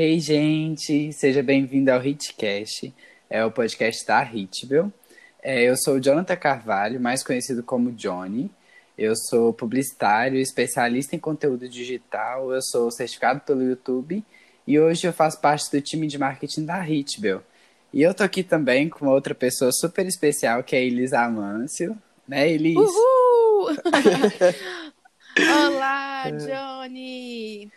Ei, gente, seja bem-vindo ao Hitcast, é o podcast da Hitbel. É, eu sou o Jonathan Carvalho, mais conhecido como Johnny. Eu sou publicitário, especialista em conteúdo digital, eu sou certificado pelo YouTube e hoje eu faço parte do time de marketing da Hitbel. E eu tô aqui também com outra pessoa super especial, que é a Elisa Amâncio, né, Elis? Uhul! Olá, Johnny!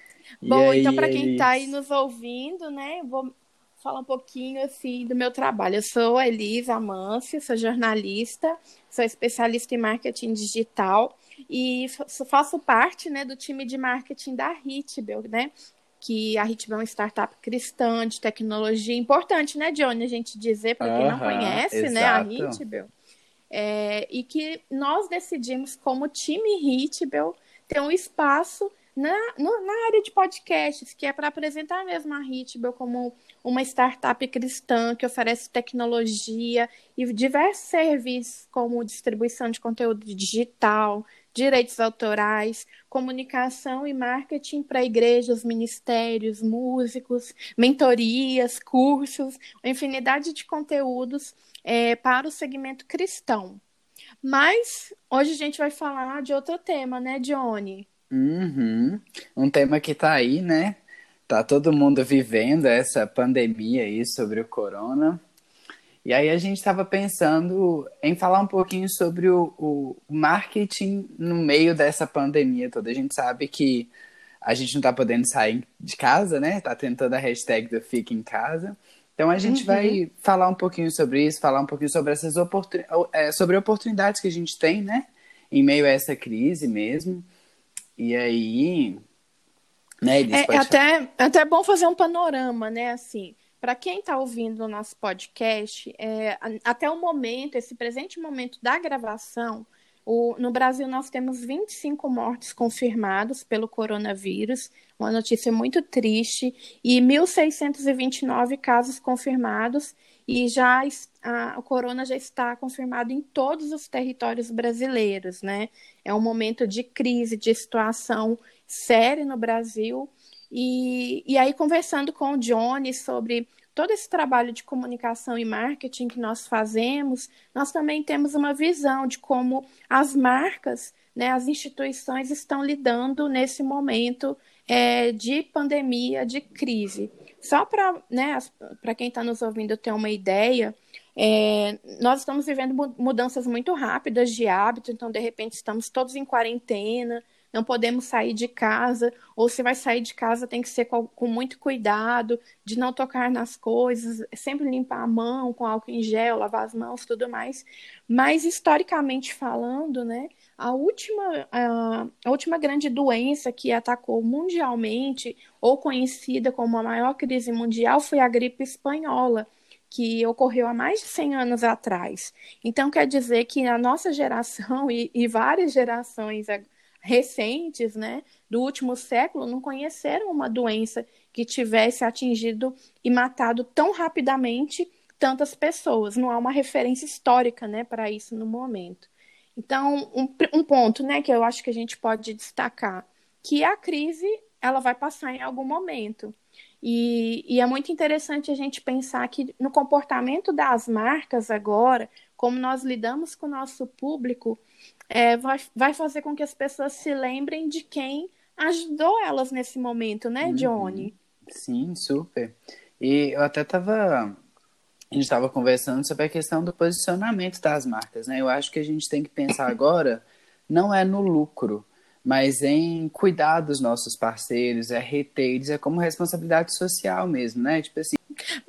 Bom, aí, então para quem está aí nos ouvindo, né, vou falar um pouquinho assim do meu trabalho. Eu sou a Elisa Amâncio, sou jornalista, sou especialista em marketing digital e faço parte, né, do time de marketing da Hitbel, né? que a Hitbel é uma startup cristã de tecnologia importante, né, Johnny? A gente dizer para quem não conhece, exato. né, a Hitbel. É, e que nós decidimos, como time Hitbel, ter um espaço na, no, na área de podcasts, que é para apresentar mesmo a Hitbel como uma startup cristã que oferece tecnologia e diversos serviços, como distribuição de conteúdo digital, direitos autorais, comunicação e marketing para igrejas, ministérios, músicos, mentorias, cursos, infinidade de conteúdos é, para o segmento cristão. Mas hoje a gente vai falar de outro tema, né, Johnny? Uhum. Um tema que está aí, né? Tá todo mundo vivendo essa pandemia aí sobre o corona. E aí a gente estava pensando em falar um pouquinho sobre o, o, marketing no meio dessa pandemia toda. A gente sabe que a gente não está podendo sair de casa, né? Tá tentando a hashtag do Fica em Casa. Então a gente uhum. vai falar um pouquinho sobre isso, falar um pouquinho sobre essas oportunidades, é, sobre oportunidades que a gente tem, né? Em meio a essa crise mesmo. E aí, né, é, é até, é até bom fazer um panorama, né? Assim, para quem está ouvindo o nosso podcast, é, até o momento, esse presente momento da gravação, o, no Brasil nós temos 25 mortes confirmadas pelo coronavírus, uma notícia muito triste, e 1.629 casos confirmados, e já a, o corona já está confirmado em todos os territórios brasileiros, né? É um momento de crise, de situação séria no Brasil. E, e aí, conversando com o Johnny sobre todo esse trabalho de comunicação e marketing que nós fazemos, nós também temos uma visão de como as marcas, né, as instituições estão lidando nesse momento é, de pandemia, de crise. Só para né, quem está nos ouvindo ter uma ideia, é, nós estamos vivendo mudanças muito rápidas de hábito, então, de repente, estamos todos em quarentena, não podemos sair de casa, ou se vai sair de casa tem que ser com, com, muito cuidado, de não tocar nas coisas, sempre limpar a mão com álcool em gel, lavar as mãos, tudo mais. Mas historicamente falando, né, a última, a, a última grande doença que atacou mundialmente, ou conhecida como a maior crise mundial, foi a gripe espanhola que ocorreu há mais de 100 anos atrás. Então, quer dizer que a nossa geração e, e várias gerações recentes, né, do último século, não conheceram uma doença que tivesse atingido e matado tão rapidamente tantas pessoas. Não há uma referência histórica, né, para isso no momento. Então, um, um ponto, né, que eu acho que a gente pode destacar, que a crise ela vai passar em algum momento. E, e, é muito interessante a gente pensar que no comportamento das marcas agora, como nós lidamos com o nosso público, é, vai, vai fazer com que as pessoas se lembrem de quem ajudou elas nesse momento, né, uhum. Johnny? Sim, super. E eu até estava a gente estava conversando sobre a questão do posicionamento das marcas, né? Eu acho que a gente tem que pensar agora não é no lucro, mas em cuidar dos nossos parceiros, é reter eles, é como responsabilidade social mesmo, né? Tipo assim.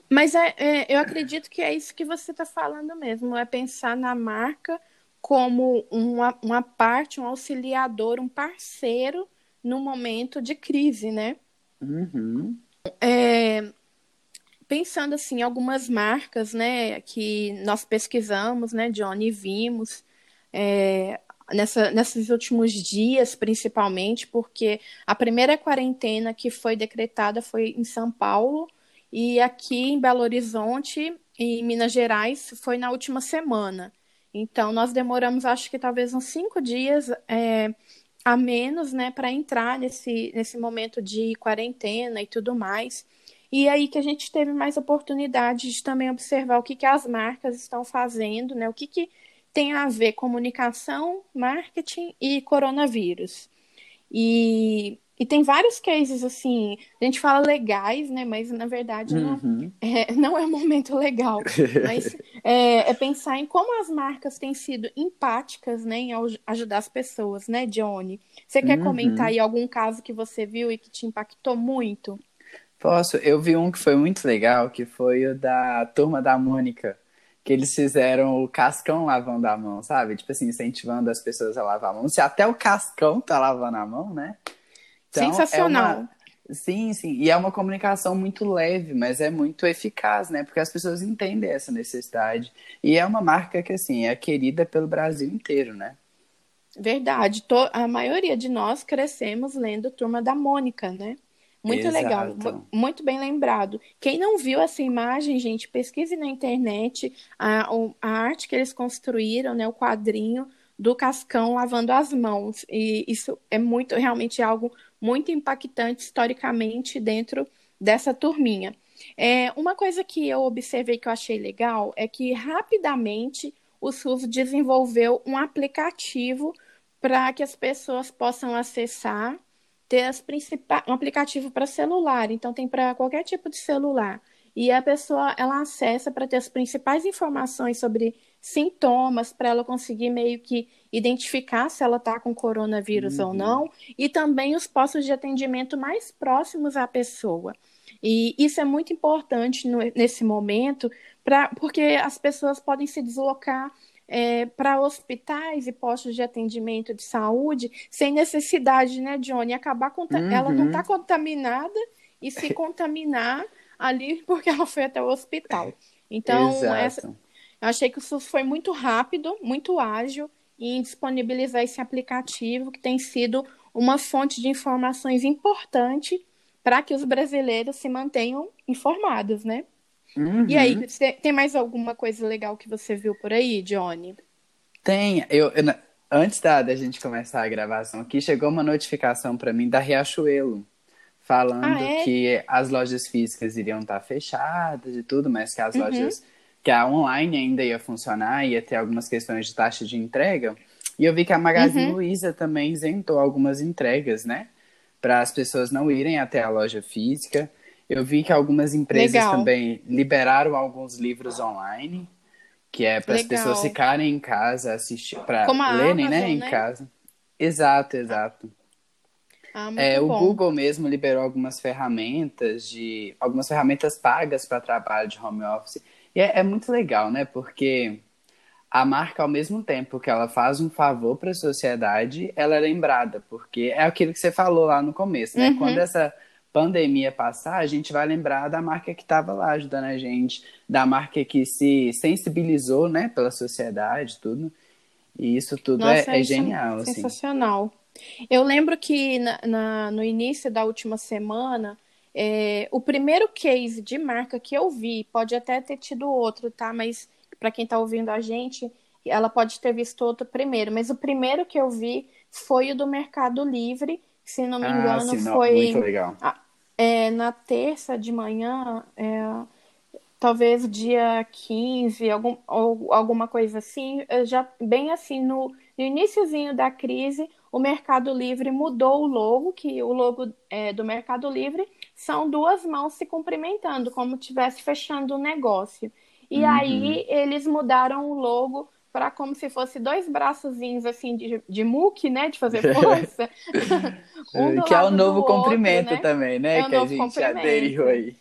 Mas é, é eu acredito que é isso que você está falando mesmo, é pensar na marca como uma, uma parte, um auxiliador, um parceiro no momento de crise, né? Uhum. É, pensando assim, algumas marcas, né, que nós pesquisamos, né, Johnny, vimos é, nessa, nesses últimos dias, principalmente, porque a primeira quarentena que foi decretada foi em São Paulo e aqui em Belo Horizonte, em Minas Gerais, foi na última semana. Então, nós demoramos, acho que talvez uns cinco dias é, a menos, né, para entrar nesse, nesse momento de quarentena e tudo mais. E aí que a gente teve mais oportunidade de também observar o que, que as marcas estão fazendo, né? O que, que tem a ver comunicação, marketing e coronavírus. E, e tem vários cases, assim, a gente fala legais, né? Mas na verdade não, uhum. é, não é um momento legal. Mas é, é, pensar em como as marcas têm sido empáticas, né? Em ajudar as pessoas, né, Johnny? Você quer uhum. comentar aí algum caso que você viu e que te impactou muito? Posso. Eu vi um que foi muito legal, que foi o da Turma da Mônica que eles fizeram o Cascão lavando a mão, sabe? Tipo assim, incentivando as pessoas a lavar a mão. Se até o Cascão tá lavando a mão, né? Então, Sensacional. É uma... Sim, sim. E é uma comunicação muito leve, mas é muito eficaz, né? Porque as pessoas entendem essa necessidade. E é uma marca que, assim, é querida pelo Brasil inteiro, né? Verdade. A maioria de nós crescemos lendo Turma da Mônica, né? Muito Exato. legal, muito bem lembrado. Quem não viu essa imagem, gente, pesquise na internet a, a arte que eles construíram, né, o quadrinho do Cascão lavando as mãos. E isso é muito, realmente algo muito impactante historicamente dentro dessa turminha. É, uma coisa que eu observei que eu achei legal é que rapidamente o SUS desenvolveu um aplicativo para que as pessoas possam acessar ter as principais, um aplicativo para celular, então tem para qualquer tipo de celular. E a pessoa ela acessa para ter as principais informações sobre sintomas, para ela conseguir meio que identificar se ela está com coronavírus uhum. ou não, e também os postos de atendimento mais próximos à pessoa. E isso é muito importante no, nesse momento, pra, porque as pessoas podem se deslocar é, para hospitais e postos de atendimento de saúde sem necessidade, né, Johnny? Acabar uhum. ela não está contaminada e se contaminar ali porque ela foi até o hospital. Então, essa, eu achei que o SUS foi muito rápido, muito ágil em disponibilizar esse aplicativo que tem sido uma fonte de informações importante para que os brasileiros se mantenham informados, né? Uhum. E aí, tem mais alguma coisa legal que você viu por aí, Johnny? Tem. Eu, eu antes da, da gente começar a gravação aqui, chegou uma notificação para mim da Riachuelo, falando ah, é? que as lojas físicas iriam estar tá fechadas e tudo, mas que as uhum. lojas, que a online ainda ia funcionar, ia ter algumas questões de taxa de entrega. E eu vi que a Magazine uhum. Luiza também isentou algumas entregas, né? Para as pessoas não irem até a loja física. Eu vi que algumas empresas Legal. também liberaram alguns livros online, que é para as pessoas ficarem em casa assistir, para lerem, né, em né? casa. Exato, exato. Ah, é, o Google mesmo liberou algumas ferramentas de algumas ferramentas pagas para trabalho de home office. E é, é, muito legal, né? Porque a marca, ao mesmo tempo que ela faz um favor para a sociedade, ela é lembrada, porque é aquilo que você falou lá no começo, né? Uhum. Quando essa pandemia passar, a gente vai lembrar da marca que estava lá ajudando a gente, da marca que se sensibilizou, né, pela sociedade, tudo. E isso tudo é, Nossa, é, é genial. Assim. Sensacional. Eu lembro que na, na, no início da última semana, é, o primeiro case de marca que eu vi, pode até ter tido outro, tá? Mas para quem está ouvindo a gente, ela pode ter visto outro primeiro. Mas o primeiro que eu vi foi o do Mercado Livre, se não me ah, engano, sim, não, foi. Muito legal. É, na terça de manhã, é, talvez dia 15, algum, ou alguma coisa assim, já bem assim, no, no iníciozinho da crise, o Mercado Livre mudou o logo, que o logo é, do Mercado Livre são duas mãos se cumprimentando, como estivesse fechando o um negócio. E uhum. aí eles mudaram o logo para como se fosse dois braçozinhos assim de, de muque, né? De fazer força. um que é o novo comprimento outro, né? também, né? É que a gente aderiu aí.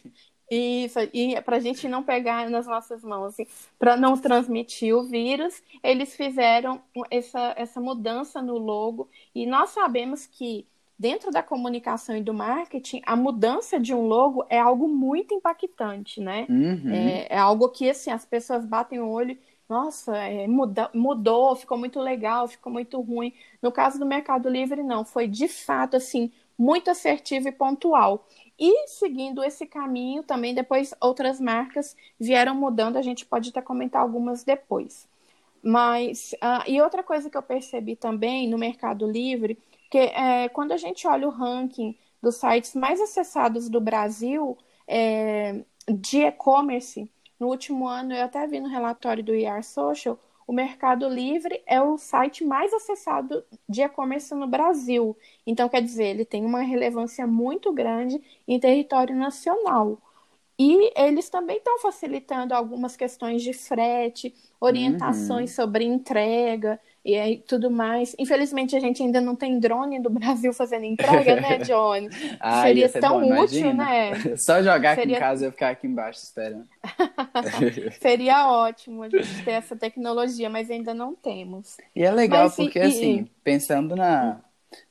Isso, e para a gente não pegar nas nossas mãos, assim, para não transmitir o vírus, eles fizeram essa, essa mudança no logo. E nós sabemos que dentro da comunicação e do marketing, a mudança de um logo é algo muito impactante, né? Uhum. É, é, algo que assim, as pessoas batem o olho nossa, é, muda, mudou, ficou muito legal, ficou muito ruim. No caso do Mercado Livre, não, foi de fato assim muito assertivo e pontual. E seguindo esse caminho, também depois outras marcas vieram mudando, a gente pode até comentar algumas depois. Mas, uh, e outra coisa que eu percebi também no Mercado Livre, que é, quando a gente olha o ranking dos sites mais acessados do Brasil, é, de e-commerce, no último ano, eu até vi no relatório do IR Social, o Mercado Livre é o site mais acessado de e-commerce no Brasil. Então, quer dizer, ele tem uma relevância muito grande em território nacional. E eles também estão facilitando algumas questões de frete, orientações uhum. sobre entrega e aí tudo mais. Infelizmente, a gente ainda não tem drone do Brasil fazendo entrega, né, Johnny? ah, Seria tão bom, útil, imagina. né? Só jogar Seria... aqui em casa e eu ficar aqui embaixo esperando. Seria ótimo a gente ter essa tecnologia, mas ainda não temos. E é legal mas, porque, e, assim, e... pensando na,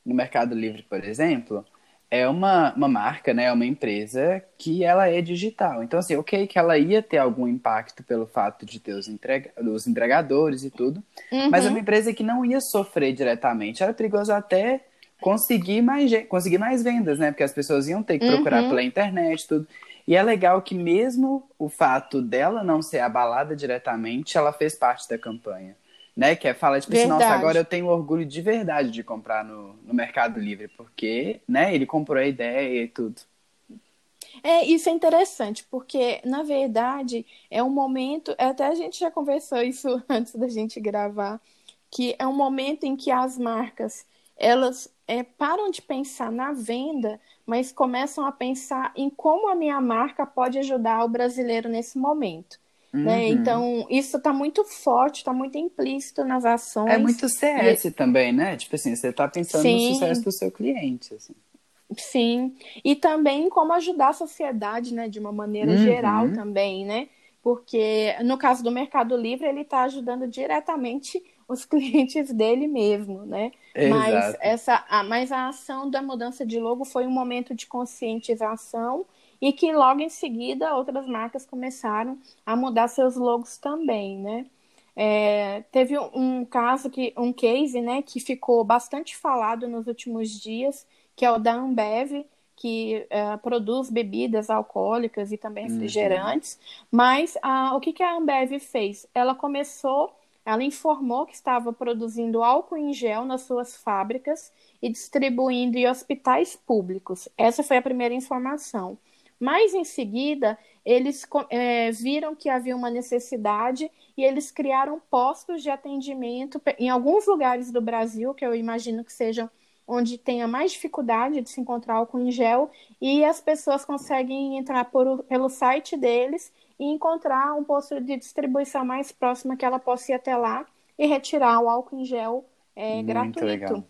no Mercado Livre, por exemplo, é uma, uma marca, né? É uma empresa que ela é digital. Então, assim, ok que ela ia ter algum impacto pelo fato de ter os, entrega os entregadores e tudo, uhum. mas é uma empresa que não ia sofrer diretamente. Era perigoso até conseguir mais, conseguir mais vendas, né? Porque as pessoas iam ter que procurar uhum. pela internet tudo. E é legal que mesmo o fato dela não ser abalada diretamente, ela fez parte da campanha né? Que é falar, tipo assim, nossa, agora eu tenho orgulho de verdade de comprar no, no Mercado Livre, porque, né, ele comprou a ideia e tudo. É, isso é interessante, porque, na verdade, é um momento, até a gente já conversou isso antes da gente gravar, que é um momento em que as marcas, elas é, param de pensar na venda, mas começam a pensar em como a minha marca pode ajudar o brasileiro nesse momento. Né? Uhum. Então, isso está muito forte, está muito implícito nas ações. É muito CS e... também, né? Tipo assim, você está pensando Sim. no sucesso do seu cliente. Assim. Sim, e também como ajudar a sociedade, né, de uma maneira uhum. geral também, né? Porque no caso do Mercado Livre, ele está ajudando diretamente os clientes dele mesmo, né? Exato. Mas essa, a, mas a ação da mudança de logo foi um momento de conscientização e que logo em seguida outras marcas começaram a mudar seus logos também, né? É, teve um caso que um case, né, que ficou bastante falado nos últimos dias, que é o da Ambev, que é, produz bebidas alcoólicas e também uhum. refrigerantes. Uhum. Mas a, o que, que a Ambev fez? Ela começou, ela informou que estava produzindo álcool em gel nas suas fábricas e distribuindo em hospitais públicos. Essa foi a primeira informação. Mas em seguida, eles é, viram que havia uma necessidade e eles criaram postos de atendimento em alguns lugares do Brasil, que eu imagino que sejam onde tenha mais dificuldade de se encontrar álcool em gel, e as pessoas conseguem entrar por, pelo site deles e encontrar um posto de distribuição mais próximo que ela possa ir até lá e retirar o álcool em gel é, gratuito. Legal.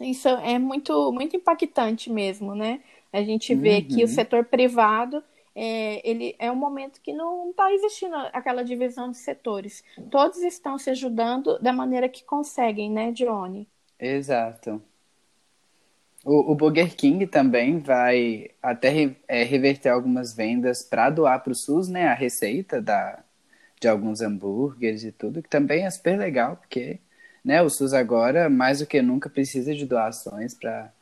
Isso é muito, muito impactante mesmo, né? A gente vê uhum. que o setor privado é, ele é um momento que não está existindo aquela divisão de setores. Todos estão se ajudando da maneira que conseguem, né, Johnny? Exato. O, o Burger King também vai até é, reverter algumas vendas para doar para o SUS, né, a receita da, de alguns hambúrgueres e tudo, que também é super legal, porque né, o SUS agora, mais do que nunca, precisa de doações para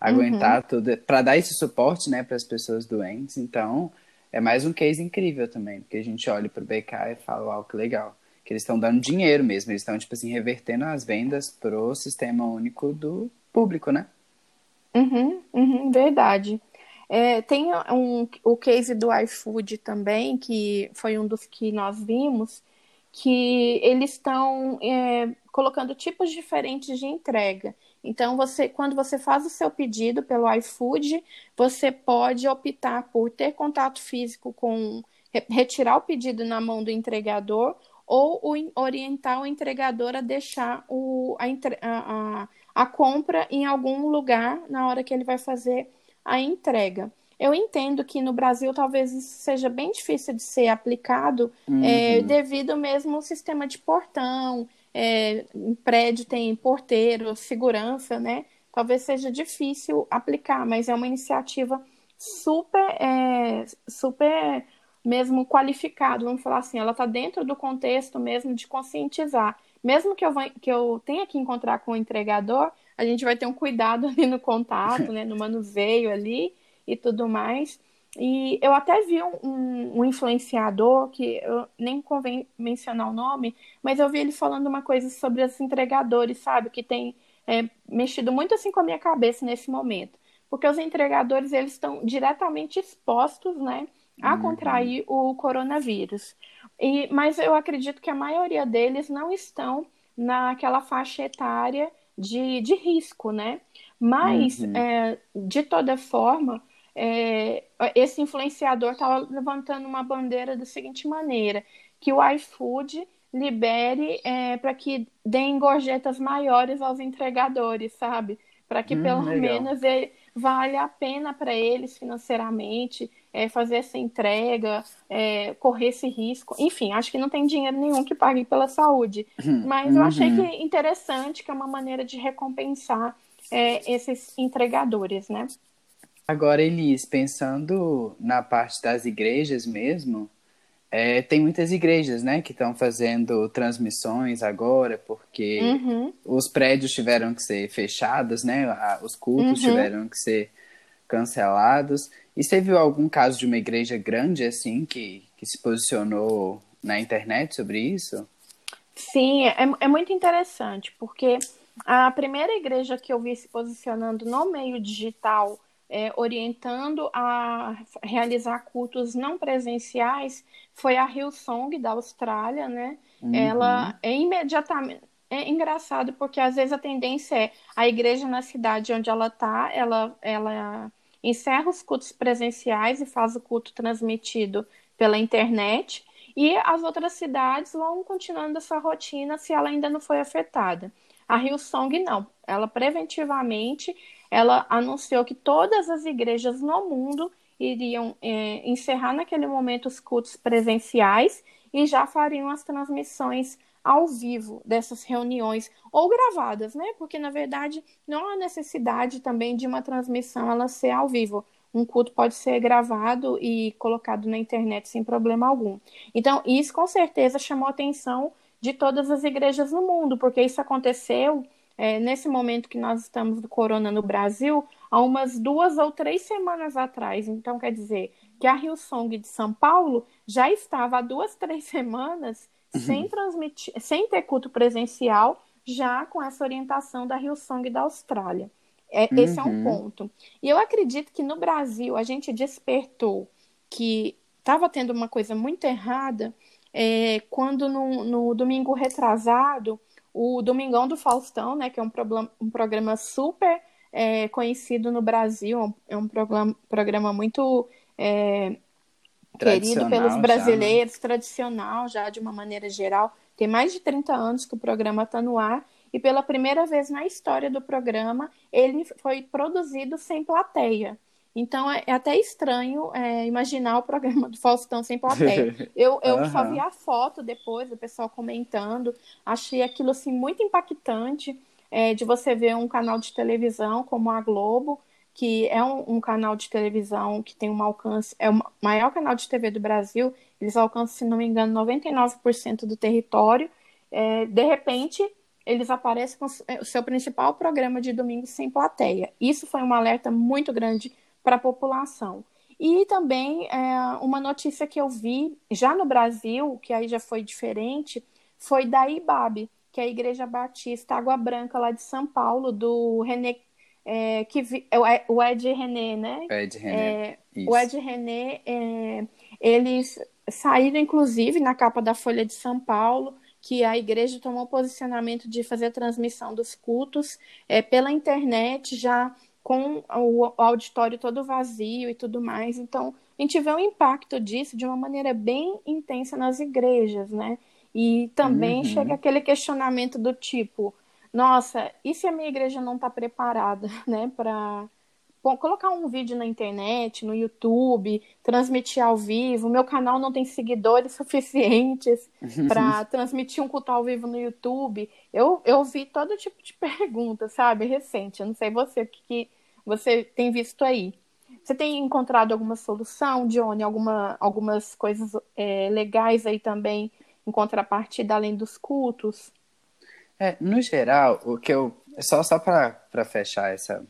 aguentar uhum. tudo, para dar esse suporte, né, para as pessoas doentes. Então, é mais um case incrível também, porque a gente olha para o BK e fala, uau, que legal. Que eles estão dando dinheiro mesmo, eles estão, tipo assim, revertendo as vendas pro sistema único do público, né? Uhum, uhum, verdade. É, tem um, o case do iFood também, que foi um dos que nós vimos, que eles estão é, colocando tipos diferentes de entrega. Então, você, quando você faz o seu pedido pelo iFood, você pode optar por ter contato físico com retirar o pedido na mão do entregador ou orientar o entregador a deixar o, a, a, a compra em algum lugar na hora que ele vai fazer a entrega. Eu entendo que no Brasil talvez isso seja bem difícil de ser aplicado, uhum. é, devido mesmo ao sistema de portão, é, em prédio tem porteiro, segurança, né? Talvez seja difícil aplicar, mas é uma iniciativa super, é, super mesmo qualificada, vamos falar assim, ela está dentro do contexto mesmo de conscientizar. Mesmo que eu, que eu tenha que encontrar com o entregador, a gente vai ter um cuidado ali no contato, né, no manuseio ali e tudo mais. E eu até vi um, um, influenciador, que eu nem convém mencionar o nome, mas eu vi ele falando uma coisa sobre os entregadores, sabe? Que tem é, mexido muito assim com a minha cabeça nesse momento. porque os entregadores eles estão diretamente expostos, né, a uhum. contrair o coronavírus. E, mas eu acredito que a maioria deles não estão naquela faixa etária de, de risco, né? Mas, uhum. é, de toda forma, é, esse influenciador estava levantando uma bandeira da seguinte maneira: que o iFood libere é, para que deem gorjetas maiores aos entregadores, sabe? Para que hum, pelo legal. menos ele, vale a pena para eles financeiramente é, fazer essa entrega, é, correr esse risco. Enfim, acho que não tem dinheiro nenhum que pague pela saúde. Uhum. Mas eu achei uhum. que interessante, que é uma maneira de recompensar é, esses entregadores, né? Agora, Elis, pensando na parte das igrejas mesmo, é, tem muitas igrejas, né, que estão fazendo transmissões agora, porque uhum. os prédios tiveram que ser fechados, né, os cultos uhum. tiveram que ser cancelados. E você viu algum caso de uma igreja grande, assim, que, que se posicionou na internet sobre isso? Sim, é, é muito interessante, porque a primeira igreja que eu vi se posicionando no meio digital é, orientando a realizar cultos não presenciais foi a Hillsong da Austrália, né? Uhum. Ela é imediatamente é engraçado porque às vezes a tendência é a igreja na cidade onde ela está, ela ela encerra os cultos presenciais e faz o culto transmitido pela internet. E as outras cidades vão continuando essa rotina se ela ainda não foi afetada. A Hillsong não, ela preventivamente ela anunciou que todas as igrejas no mundo iriam é, encerrar naquele momento os cultos presenciais e já fariam as transmissões ao vivo dessas reuniões ou gravadas, né? Porque na verdade não há necessidade também de uma transmissão ela ser ao vivo. Um culto pode ser gravado e colocado na internet sem problema algum. Então, isso com certeza chamou a atenção de todas as igrejas no mundo, porque isso aconteceu é, nesse momento que nós estamos do corona no Brasil, há umas duas ou três semanas atrás. Então, quer dizer que a Rio Song de São Paulo já estava há duas, três semanas uhum. sem transmitir, sem ter culto presencial, já com essa orientação da Rio Song da Austrália. É, uhum. Esse é um uhum. ponto. E eu acredito que no Brasil a gente despertou que estava tendo uma coisa muito errada é, quando no, no domingo retrasado o Domingão do Faustão, né, que é um, problema, um programa super é, conhecido no Brasil, é um programa, programa muito é, querido pelos brasileiros, já, né? tradicional já de uma maneira geral. Tem mais de 30 anos que o programa está no ar e pela primeira vez na história do programa ele foi produzido sem plateia. Então é, é até estranho é, imaginar o programa do Faustão sem plateia. Eu, eu uhum. só vi a foto depois, o pessoal comentando. Achei aquilo assim muito impactante é, de você ver um canal de televisão como a Globo, que é um, um, canal de televisão que tem um alcance, é o maior canal de TV do Brasil, eles alcançam, se não me engano, 99% do território. É, de repente, eles aparecem com o seu principal programa de domingo sem plateia. Isso foi um alerta muito grande para a população. E também é, uma notícia que eu vi já no Brasil, que aí já foi diferente, foi da IBAB, que é a Igreja Batista Água Branca lá de São Paulo, do René, é, que vi, é o Ed René, né? Ed René. É, o Ed René, é, eles saíram inclusive na capa da Folha de São Paulo, que a igreja tomou posicionamento de fazer a transmissão dos cultos é, pela internet já com o auditório todo vazio e tudo mais. Então, a gente vê o impacto disso de uma maneira bem intensa nas igrejas, né? E também uhum. chega aquele questionamento do tipo: nossa, e se a minha igreja não está preparada, né, para colocar um vídeo na internet, no YouTube, transmitir ao vivo. Meu canal não tem seguidores suficientes para transmitir um culto ao vivo no YouTube. Eu, eu vi todo tipo de pergunta, sabe? Recente. Eu não sei você o que, que você tem visto aí. Você tem encontrado alguma solução, Johnny? Alguma, algumas coisas é, legais aí também em contrapartida além dos cultos? É, no geral, o que eu. Só, só para fechar essa,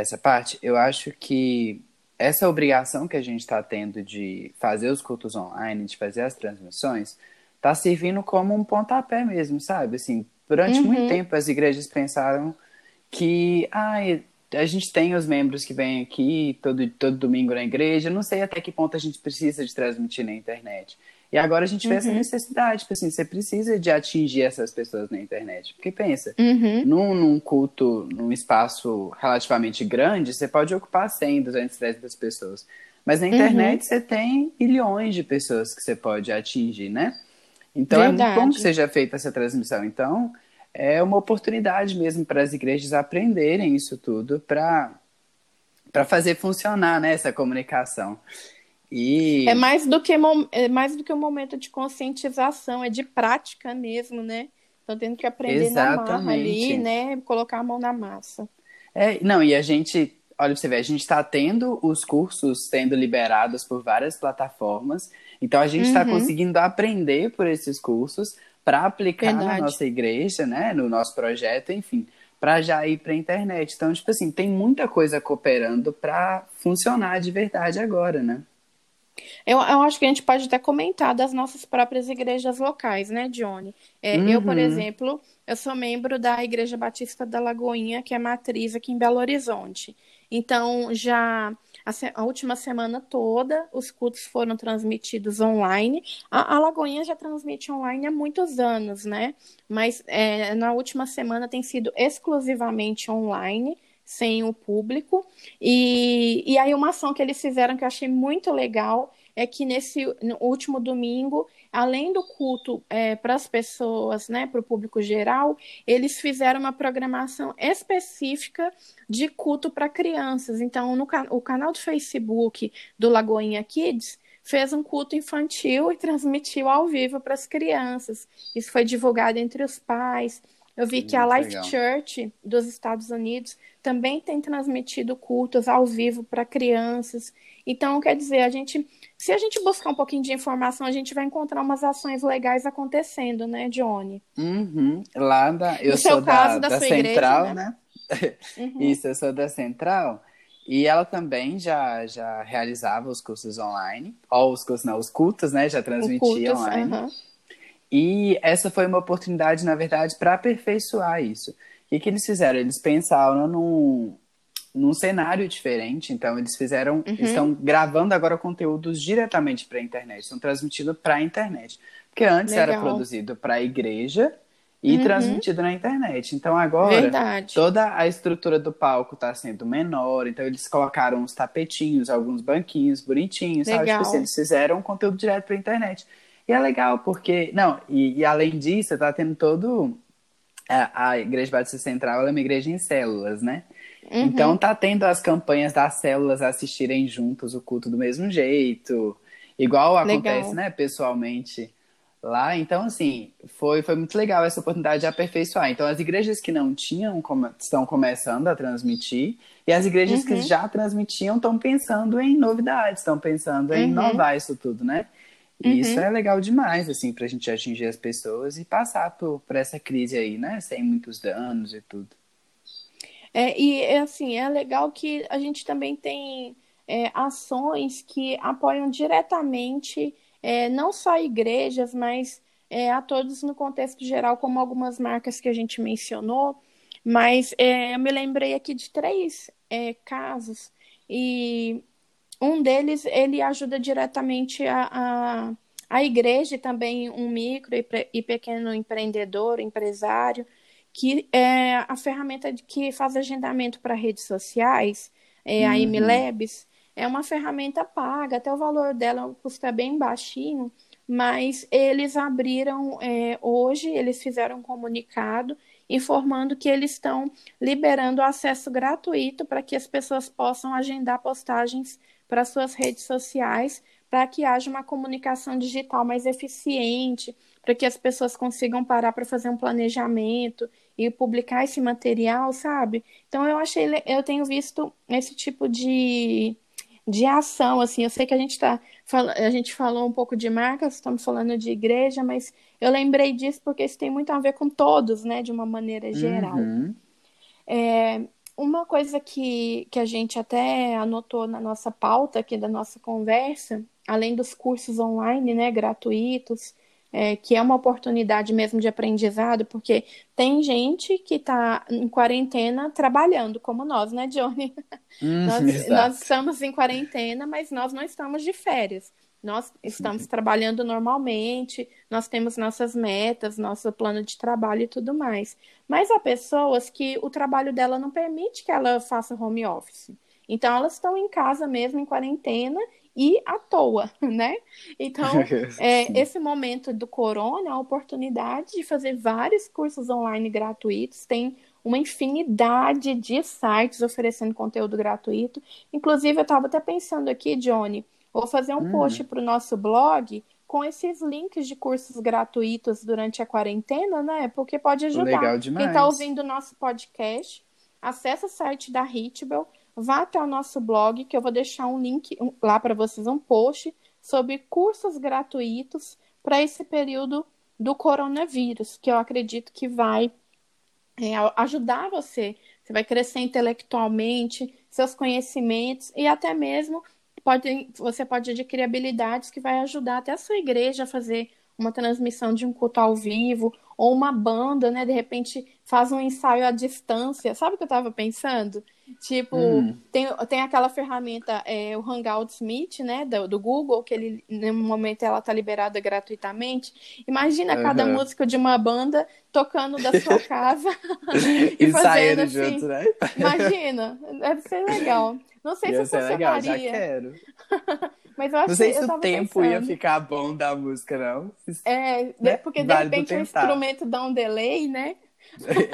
essa parte, eu acho que essa obrigação que a gente está tendo de fazer os cultos online, de fazer as transmissões, está servindo como um pontapé mesmo, sabe? Assim, durante uhum. muito tempo as igrejas pensaram que ah, a gente tem os membros que vêm aqui todo, todo domingo na igreja, não sei até que ponto a gente precisa de transmitir na internet. E agora a gente vê uhum. essa necessidade, tipo assim, você precisa de atingir essas pessoas na internet. Porque pensa, uhum. num, num, culto, num espaço relativamente grande, você pode ocupar 100, 200, 300 pessoas. Mas na uhum. internet uhum. você tem milhões de pessoas que você pode atingir, né? Então Verdade. é muito bom que seja feita essa transmissão. Então é uma oportunidade mesmo para as igrejas aprenderem isso tudo para para fazer funcionar né, essa comunicação. E... É mais do que é mais do que um momento de conscientização, é de prática mesmo, né? Estão tendo que aprender Exatamente. na marra ali, né? Colocar a mão na massa. É, não, e a gente, olha pra você ver, a gente está tendo os cursos sendo liberados por várias plataformas, então a gente está uhum. conseguindo aprender por esses cursos para aplicar Verdade. na nossa igreja, né? No nosso projeto, enfim, para já ir para a internet. Então, tipo assim, tem muita coisa cooperando para funcionar de verdade agora, né? Eu, eu acho que a gente pode até comentar das nossas próprias igrejas locais, né, Johnny? É, uhum. Eu, por uhum. exemplo, eu sou membro da Igreja Batista da Lagoinha, que é matriz aqui em Belo Horizonte. Então, já a, a última semana toda, os cultos foram transmitidos online. A, a, Lagoinha já transmite online há muitos anos, né? Mas é, na última semana tem sido exclusivamente online sem o público. E, e aí, uma ação que eles fizeram que eu achei muito legal é que nesse último domingo, além do culto é, para as pessoas, né, para o público geral, eles fizeram uma programação específica de culto para crianças. Então, no o canal do Facebook do Lagoinha Kids fez um culto infantil e transmitiu ao vivo para as crianças. Isso foi divulgado entre os pais. Eu vi que a Life. Church dos Estados Unidos também tem transmitido cultos ao vivo para crianças. Então, quer dizer, a gente, se a gente buscar um pouquinho de informação, a gente vai encontrar umas ações legais acontecendo, né, Johnny? Uhum. Lá da, eu no sou da, da, da Central, igreja, né? né? Uhum. Isso, eu sou da Central. E ela também já, já realizava os cursos online, ou os cursos, não, os cultos, né? Já transmitia cultos, online. Uhum. E essa foi uma oportunidade, na verdade, para aperfeiçoar isso. O que, que eles fizeram? Eles pensaram num, num cenário diferente, então eles fizeram, uhum. estão gravando agora conteúdos diretamente para a internet, estão transmitindo para a internet. Porque antes Legal. era produzido para a igreja e uhum. transmitido na internet. Então agora Verdade. toda a estrutura do palco está sendo menor, então eles colocaram uns tapetinhos, alguns banquinhos bonitinhos, Legal. sabe? Tipo assim, eles fizeram conteúdo direto para a internet. E é legal, porque. Não, e, e além disso, tá tendo todo. A, a Igreja Batista Central é uma igreja em células, né? Uhum. Então tá tendo as campanhas das células assistirem juntos o culto do mesmo jeito. Igual acontece, legal. né, pessoalmente lá. Então, assim, foi, foi muito legal essa oportunidade de aperfeiçoar. Então, as igrejas que não tinham estão começando a transmitir, e as igrejas uhum. que já transmitiam estão pensando em novidades, estão pensando em uhum. inovar isso tudo, né? E uhum. isso é legal demais, assim, pra gente atingir as pessoas e passar por, por essa crise aí, né? Sem muitos danos e tudo. É, e, assim, é legal que a gente também tem é, ações que apoiam diretamente é, não só igrejas, mas é, a todos no contexto geral, como algumas marcas que a gente mencionou. Mas é, eu me lembrei aqui de três é, casos e um deles, ele ajuda diretamente a, a, a igreja e também um micro e, e pequeno empreendedor, empresário, que é a ferramenta que faz agendamento para redes sociais, é a uhum. MLabs, é uma ferramenta paga, até o valor dela custa bem baixinho, mas eles abriram é, hoje, eles fizeram um comunicado informando que eles estão liberando acesso gratuito para que as pessoas possam agendar postagens para suas redes sociais, para que haja uma comunicação digital mais eficiente, para que as pessoas consigam parar para fazer um planejamento e publicar esse material, sabe? Então eu achei, eu tenho visto esse tipo de, de ação, assim, eu sei que a gente está a gente falou um pouco de marcas, estamos falando de igreja, mas eu lembrei disso porque isso tem muito a ver com todos, né, de uma maneira geral. Uhum. É, uma coisa que, que a gente até anotou na nossa pauta aqui da nossa conversa, além dos cursos online, né, gratuitos, é, que é uma oportunidade mesmo de aprendizado, porque tem gente que está em quarentena trabalhando, como nós, né, Johnny? Hum, nós, nós, estamos em quarentena, mas nós não estamos de férias. Nós estamos Sim. trabalhando normalmente, nós temos nossas metas, nosso plano de trabalho e tudo mais. Mas há pessoas que o trabalho dela não permite que ela faça home office. Então, elas estão em casa mesmo, em quarentena, e à toa, né? Então, é, esse momento do corona a oportunidade de fazer vários cursos online gratuitos. Tem uma infinidade de sites oferecendo conteúdo gratuito. Inclusive, eu estava até pensando aqui, Johnny, vou fazer um hum. post para o nosso blog com esses links de cursos gratuitos durante a quarentena, né? Porque pode ajudar. Legal demais. Quem está ouvindo o nosso podcast, acessa o site da Hitbel, vá até o nosso blog, que eu vou deixar um link lá para vocês, um post sobre cursos gratuitos para esse período do coronavírus, que eu acredito que vai é, ajudar você. Você vai crescer intelectualmente, seus conhecimentos e até mesmo pode, você pode adquirir habilidades que vai ajudar até a sua igreja a fazer uma transmissão de um culto ao vivo, ou uma banda, né? De repente faz um ensaio à distância. Sabe o que eu estava pensando? Tipo, hum. tem, tem aquela ferramenta, é, o Hangouts Meet, né, do, do, Google, que ele, no momento ela tá liberada gratuitamente. Imagina uhum. cada músico de uma banda tocando da sua casa e fazendo assim. Junto, né? Imagina, deve ser legal. Não sei Ia se ser legal, já quero. Mas eu acho Não sei se o tempo pensando. ia ficar bom da música, não. É, né? porque de repente o instrumento dá um delay, né?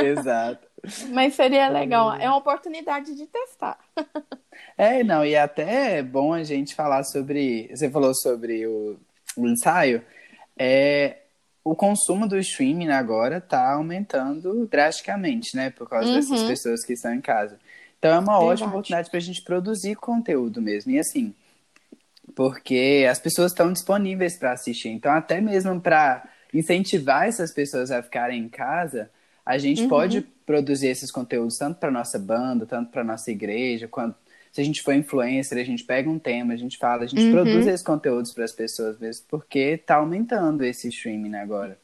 Exato. Mas seria legal, é uma oportunidade de testar. É, não, e é até bom a gente falar sobre. Você falou sobre o, o ensaio. É, o consumo do streaming agora está aumentando drasticamente, né? Por causa uhum. dessas pessoas que estão em casa. Então é uma Verdade. ótima oportunidade para a gente produzir conteúdo mesmo. E assim, porque as pessoas estão disponíveis para assistir. Então, até mesmo para incentivar essas pessoas a ficarem em casa, a gente uhum. pode produzir esses conteúdos tanto para nossa banda, tanto para nossa igreja, quanto se a gente for influencer, a gente pega um tema, a gente fala, a gente uhum. produz esses conteúdos para as pessoas mesmo, porque está aumentando esse streaming agora.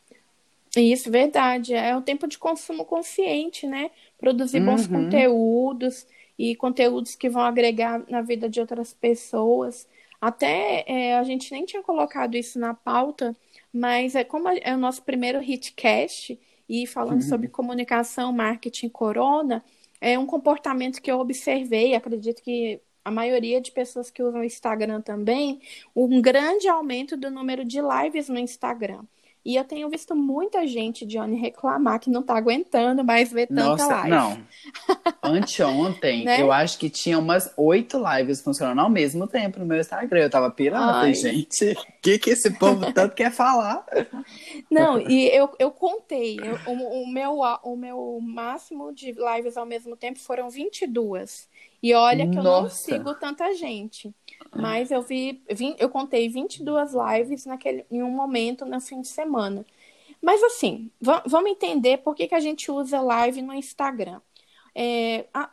Isso, verdade. É um tempo de consumo consciente, né? Produzir bons uhum. conteúdos e conteúdos que vão agregar na vida de outras pessoas. Até é, a gente nem tinha colocado isso na pauta, mas é como é o nosso primeiro hitcast e falando uhum. sobre comunicação, marketing, corona, é um comportamento que eu observei, acredito que a maioria de pessoas que usam o Instagram também, um grande aumento do número de lives no Instagram. E eu tenho visto muita gente, Johnny, reclamar que não tá aguentando mais ver tanta Nossa, live. Não. Anteontem, né? eu acho que tinha umas oito lives funcionando ao mesmo tempo no meu Instagram. Eu tava pirata, gente. O que, que esse povo tanto quer falar? Não, e eu, eu contei. Eu, o, o, meu, o meu máximo de lives ao mesmo tempo foram 22. E olha que Nossa. eu não sigo tanta gente. Mas eu vi, vi, eu contei 22 lives naquele, em um momento no fim de semana. Mas assim, vamos entender por que, que a gente usa live no Instagram. É, a,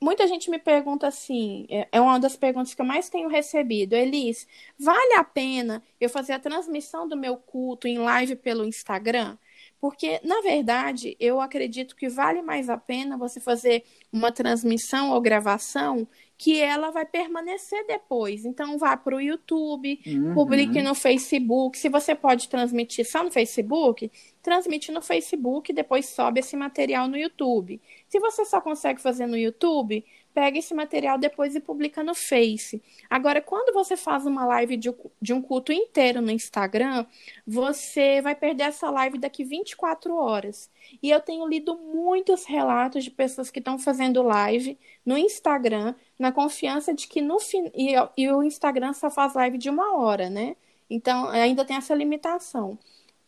muita gente me pergunta assim, é, é uma das perguntas que eu mais tenho recebido, Elis, vale a pena eu fazer a transmissão do meu culto em live pelo Instagram? Porque, na verdade, eu acredito que vale mais a pena você fazer uma transmissão ou gravação que ela vai permanecer depois. Então, vá para o YouTube, uhum. publique no Facebook. Se você pode transmitir só no Facebook, transmite no Facebook e depois sobe esse material no YouTube. Se você só consegue fazer no YouTube, pega esse material depois e publica no Face. Agora, quando você faz uma live de, um culto inteiro no Instagram, você vai perder essa live daqui 24 horas. E eu tenho lido muitos relatos de pessoas que estão fazendo live no Instagram, na confiança de que no fim. E, e o Instagram só faz live de uma hora, né? Então, ainda tem essa limitação.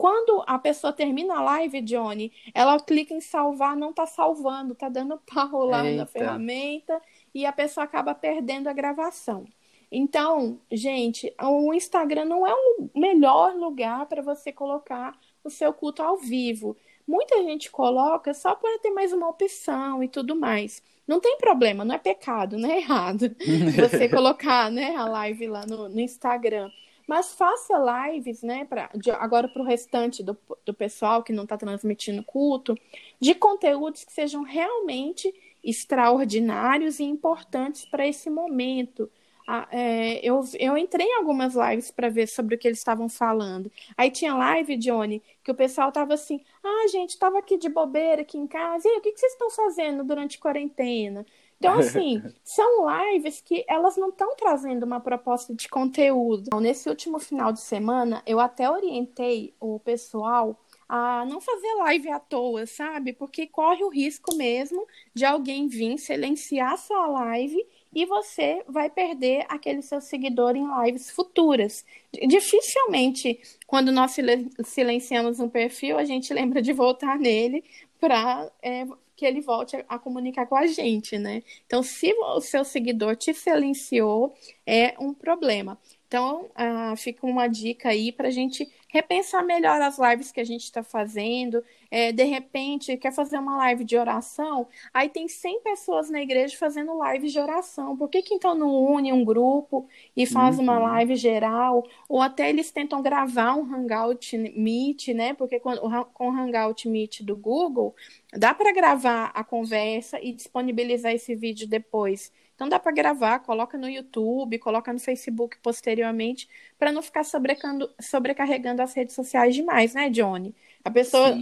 Quando a pessoa termina a live, Johnny, ela clica em salvar, não está salvando, está dando pau lá Eita. na ferramenta e a pessoa acaba perdendo a gravação. Então, gente, o Instagram não é o melhor lugar para você colocar o seu culto ao vivo. Muita gente coloca só para ter mais uma opção e tudo mais. Não tem problema, não é pecado, não é errado você colocar né, a live lá no, no Instagram. Mas faça lives, né, pra, de, agora para o restante do, do pessoal que não está transmitindo culto, de conteúdos que sejam realmente extraordinários e importantes para esse momento. Ah, é, eu, eu entrei em algumas lives para ver sobre o que eles estavam falando. Aí tinha live, Johnny, que o pessoal tava assim: ah, gente, estava aqui de bobeira aqui em casa, e aí, o que, que vocês estão fazendo durante quarentena? Então, assim, são lives que elas não estão trazendo uma proposta de conteúdo. Então, nesse último final de semana, eu até orientei o pessoal a não fazer live à toa, sabe? Porque corre o risco mesmo de alguém vir silenciar sua live e você vai perder aquele seu seguidor em lives futuras. Dificilmente, quando nós silenciamos um perfil, a gente lembra de voltar nele para é, que ele volte a, a, comunicar com a gente, né? Então, se o seu seguidor te silenciou, é um problema. Então, uh, fica uma dica aí para a gente repensar melhor as lives que a gente está fazendo. É, de repente, quer fazer uma live de oração, aí tem 100 pessoas na igreja fazendo live de oração. Por que, que então não une um grupo e faz uhum. uma live geral? Ou até eles tentam gravar um Hangout Meet, né? Porque com, com o Hangout Meet do Google, dá para gravar a conversa e disponibilizar esse vídeo depois. Então dá para gravar, coloca no YouTube, coloca no Facebook posteriormente, para não ficar sobrecarregando as redes sociais demais, né, Johnny? A pessoa,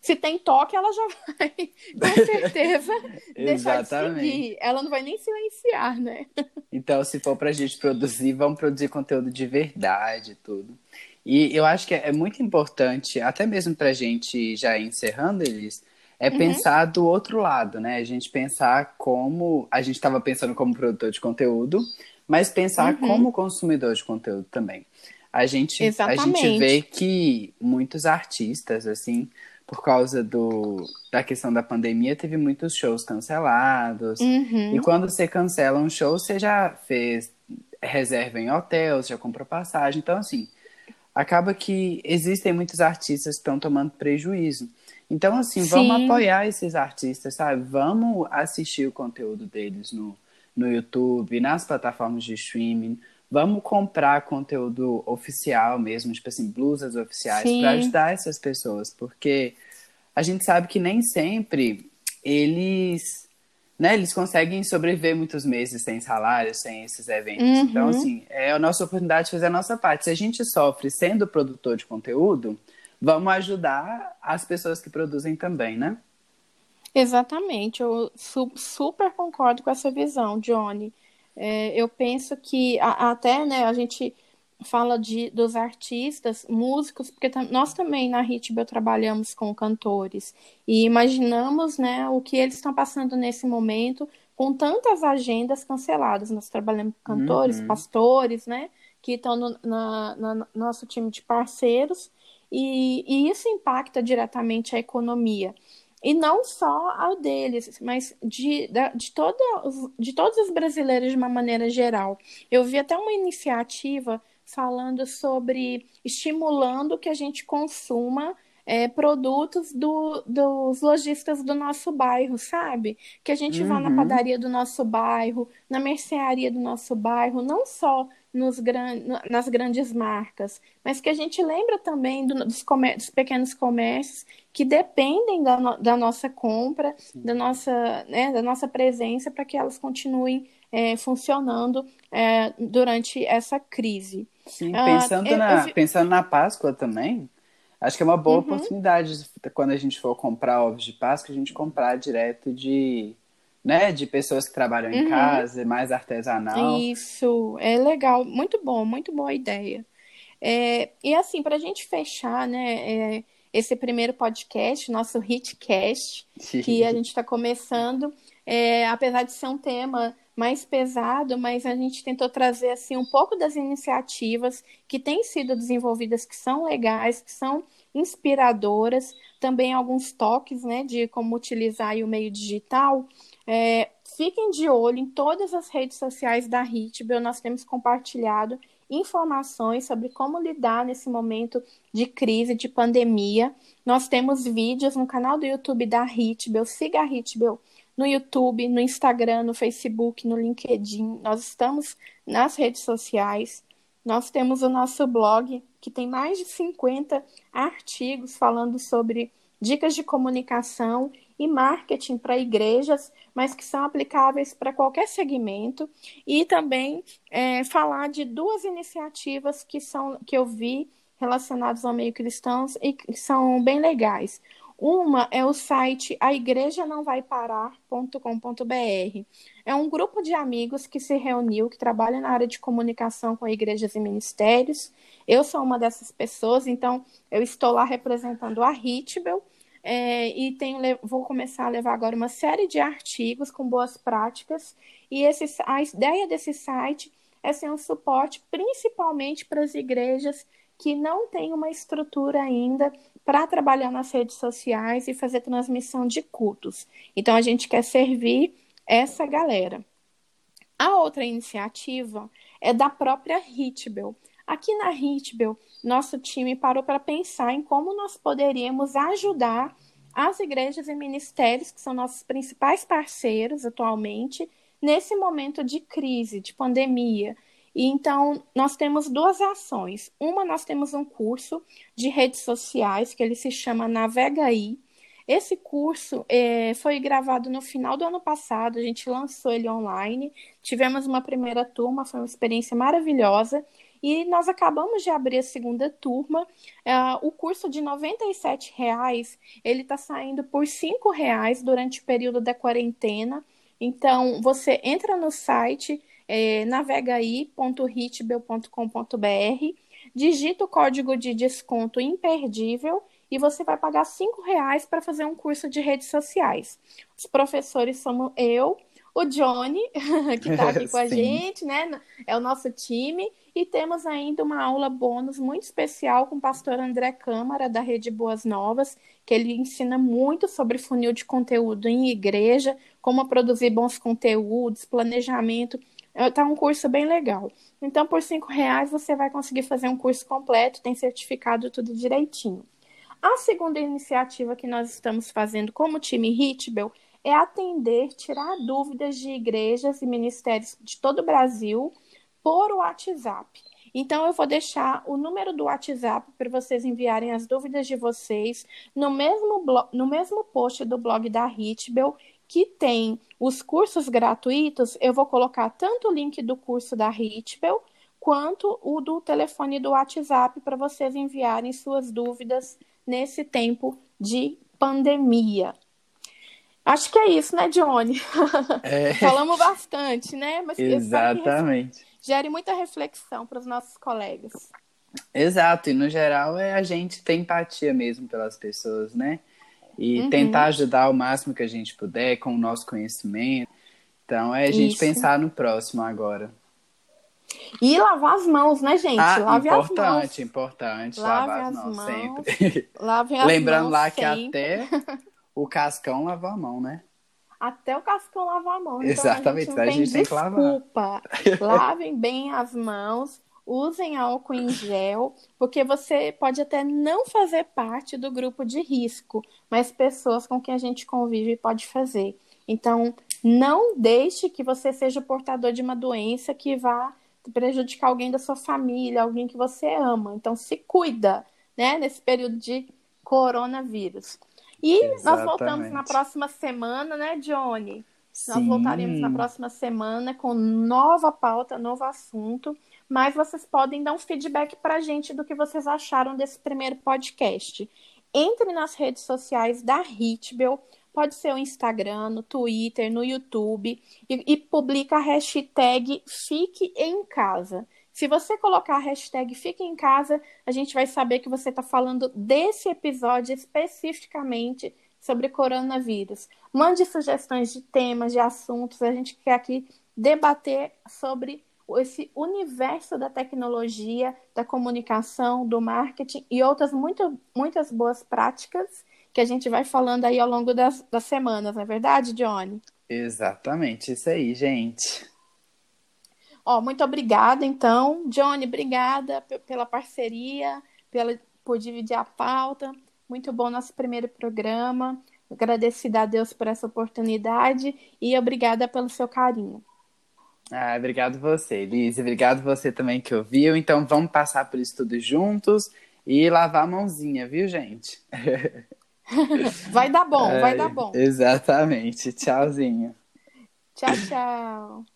se tem toque, ela já vai, com certeza, deixar de seguir. Ela não vai nem silenciar, né? então, se for para a gente produzir, vamos produzir conteúdo de verdade tudo. E eu acho que é muito importante, até mesmo para a gente já encerrando, eles é uhum. pensar do outro lado, né? A gente pensar como. A gente estava pensando como produtor de conteúdo, mas pensar uhum. como consumidor de conteúdo também. A gente, a gente vê que muitos artistas, assim, por causa do, da questão da pandemia, teve muitos shows cancelados. Uhum. E quando você cancela um show, você já fez reserva em hotel, já comprou passagem. Então, assim, acaba que existem muitos artistas que estão tomando prejuízo. Então, assim, Sim. vamos apoiar esses artistas, sabe? Vamos assistir o conteúdo deles no, no YouTube, nas plataformas de streaming. Vamos comprar conteúdo oficial mesmo, tipo assim, blusas oficiais, para ajudar essas pessoas, porque a gente sabe que nem sempre eles, né, eles conseguem sobreviver muitos meses sem salário, sem esses eventos. Uhum. Então, assim, é a nossa oportunidade de fazer a nossa parte. Se a gente sofre sendo produtor de conteúdo, vamos ajudar as pessoas que produzem também, né? Exatamente, eu su super concordo com essa visão, Johnny. É, eu penso que a, até né, a gente fala de, dos artistas, músicos, porque nós também na Ritbel trabalhamos com cantores e imaginamos né, o que eles estão passando nesse momento com tantas agendas canceladas. Nós trabalhamos com cantores, uhum. pastores, né, que estão no na, na, no nosso time de parceiros e, e isso impacta diretamente a economia. E não só ao deles, mas de, de, toda, de todos os brasileiros de uma maneira geral. Eu vi até uma iniciativa falando sobre estimulando que a gente consuma é, produtos do, dos lojistas do nosso bairro, sabe? Que a gente uhum. vá na uhum. padaria do nosso bairro, na mercearia do nosso bairro, não só nos gran... nas grandes marcas, mas que a gente lembra também do, dos, comér... dos, pequenos comércios que dependem da, no... da nossa compra, da nossa, né, da nossa presença para que elas continuem é, funcionando é, durante essa crise. Sim, ah, pensando, ah, na, eu... pensando na Páscoa também, acho que é uma boa uhum. oportunidade quando a gente for comprar ovos de Páscoa, a gente comprar direto de né, de pessoas que trabalham em uhum. casa, mais artesanal. Isso, é legal, muito bom, muito boa ideia. É, e assim, para a gente fechar, né, é, esse primeiro podcast, nosso Hitcast, que a gente está começando, é, apesar de ser um tema mais pesado, mas a gente tentou trazer assim um pouco das iniciativas que têm sido desenvolvidas, que são legais, que são inspiradoras, também alguns toques, né, de como utilizar o meio digital é, fiquem de olho em todas as redes sociais da Hitbel. Nós temos compartilhado informações sobre como lidar nesse momento de crise, de pandemia. Nós temos vídeos no canal do YouTube da Hitbel. Siga a Hitbel no YouTube, no Instagram, no Facebook, no LinkedIn. Nós estamos nas redes sociais. nós temos o nosso blog, que tem mais de 50 artigos falando sobre dicas de comunicação e marketing para igrejas, mas que são aplicáveis para qualquer segmento, e também é, falar de duas iniciativas que são que eu vi relacionadas ao meio cristãos e que são bem legais. Uma é o site aigrejanãovaiparar.com.br. É um grupo de amigos que se reuniu, que trabalha na área de comunicação com igrejas e ministérios. Eu sou uma dessas pessoas, então eu estou lá representando a Hitbel, é, e tenho, vou começar a levar agora uma série de artigos com boas práticas. E esse, a ideia desse site é ser um suporte principalmente para as igrejas que não têm uma estrutura ainda para trabalhar nas redes sociais e fazer transmissão de cultos. Então, a gente quer servir essa galera. A outra iniciativa é da própria Hitbel. Aqui na Hitbel, nosso time parou para pensar em como nós poderíamos ajudar as igrejas e ministérios, que são nossos principais parceiros atualmente, nesse momento de crise, de pandemia. E então, nós temos duas ações. Uma, nós temos um curso de redes sociais, que ele se chama Navega aí. Esse curso é, foi gravado no final do ano passado, a gente lançou ele online. Tivemos uma primeira turma, foi uma experiência maravilhosa. E nós acabamos de abrir a segunda turma. Uh, o curso de R$ 97,00, ele está saindo por R$ 5,00 durante o período da quarentena. Então, você entra no site, é, navegaí.hitbel.com.br, digita o código de desconto imperdível e você vai pagar R$ reais para fazer um curso de redes sociais. Os professores somos eu, o Johnny, que está aqui com a gente, né? É o nosso time. E temos ainda uma aula bônus muito especial com o pastor André Câmara, da Rede Boas Novas, que ele ensina muito sobre funil de conteúdo em igreja, como produzir bons conteúdos, planejamento. Está um curso bem legal. Então, por cinco reais você vai conseguir fazer um curso completo, tem certificado tudo direitinho. A segunda iniciativa que nós estamos fazendo como time Hitbel é atender, tirar dúvidas de igrejas e ministérios de todo o Brasil por WhatsApp. Então, eu vou deixar o número do WhatsApp para vocês enviarem as dúvidas de vocês no mesmo, no mesmo post do blog da Hitbel, que tem os cursos gratuitos. Eu vou colocar tanto o link do curso da Hitbel quanto o do telefone do WhatsApp para vocês enviarem suas dúvidas nesse tempo de pandemia. Acho que é isso, né, Johnny? É... Falamos bastante, né? Mas Exatamente gere muita reflexão para os nossos colegas. Exato, e no geral é a gente ter empatia mesmo pelas pessoas, né? E uhum. tentar ajudar o máximo que a gente puder com o nosso conhecimento. Então é a gente Isso. pensar no próximo agora. E lavar as mãos, né, gente? Ah, Lave importante, as mãos. importante. Lave lavar as mãos, mãos sempre. Lave as Lembrando mãos lá sempre. que até o cascão lava a mão, né? até o cascão lavar a mão. Então, Exatamente, a gente, a gente tem desculpa. Lavem bem as mãos, usem álcool em gel, porque você pode até não fazer parte do grupo de risco, mas pessoas com quem a gente convive pode fazer. Então, não deixe que você seja portador de uma doença que vá prejudicar alguém da sua família, alguém que você ama. Então, se cuida, né, nesse período de coronavírus. E Exatamente. nós voltamos na próxima semana, né, Johnny? Sim. Nós voltaremos na próxima semana com nova pauta, novo assunto. Mas vocês podem dar um feedback para a gente do que vocês acharam desse primeiro podcast. Entre nas redes sociais da Hitbel, pode ser o Instagram, no Twitter, no YouTube, e, e publica a hashtag Fique em Casa. Se você colocar a hashtag Fique em Casa, a gente vai saber que você está falando desse episódio especificamente sobre coronavírus. Mande sugestões de temas, de assuntos. A gente quer aqui debater sobre esse universo da tecnologia, da comunicação, do marketing e outras muito, muitas boas práticas que a gente vai falando aí ao longo das, das semanas, não é verdade, Johnny? Exatamente, isso aí, gente. Ó, muito obrigada, então. Johnny, obrigada pela parceria, pela, por dividir a pauta. Muito bom nosso primeiro programa. Agradecida a Deus por essa oportunidade e obrigada pelo seu carinho. Ah, obrigado você, Elise. Obrigado você também que ouviu. Então vamos passar por isso tudo juntos e lavar a mãozinha, viu, gente? vai dar bom, vai dar é, bom. Exatamente. Tchauzinho. Tchau, tchau.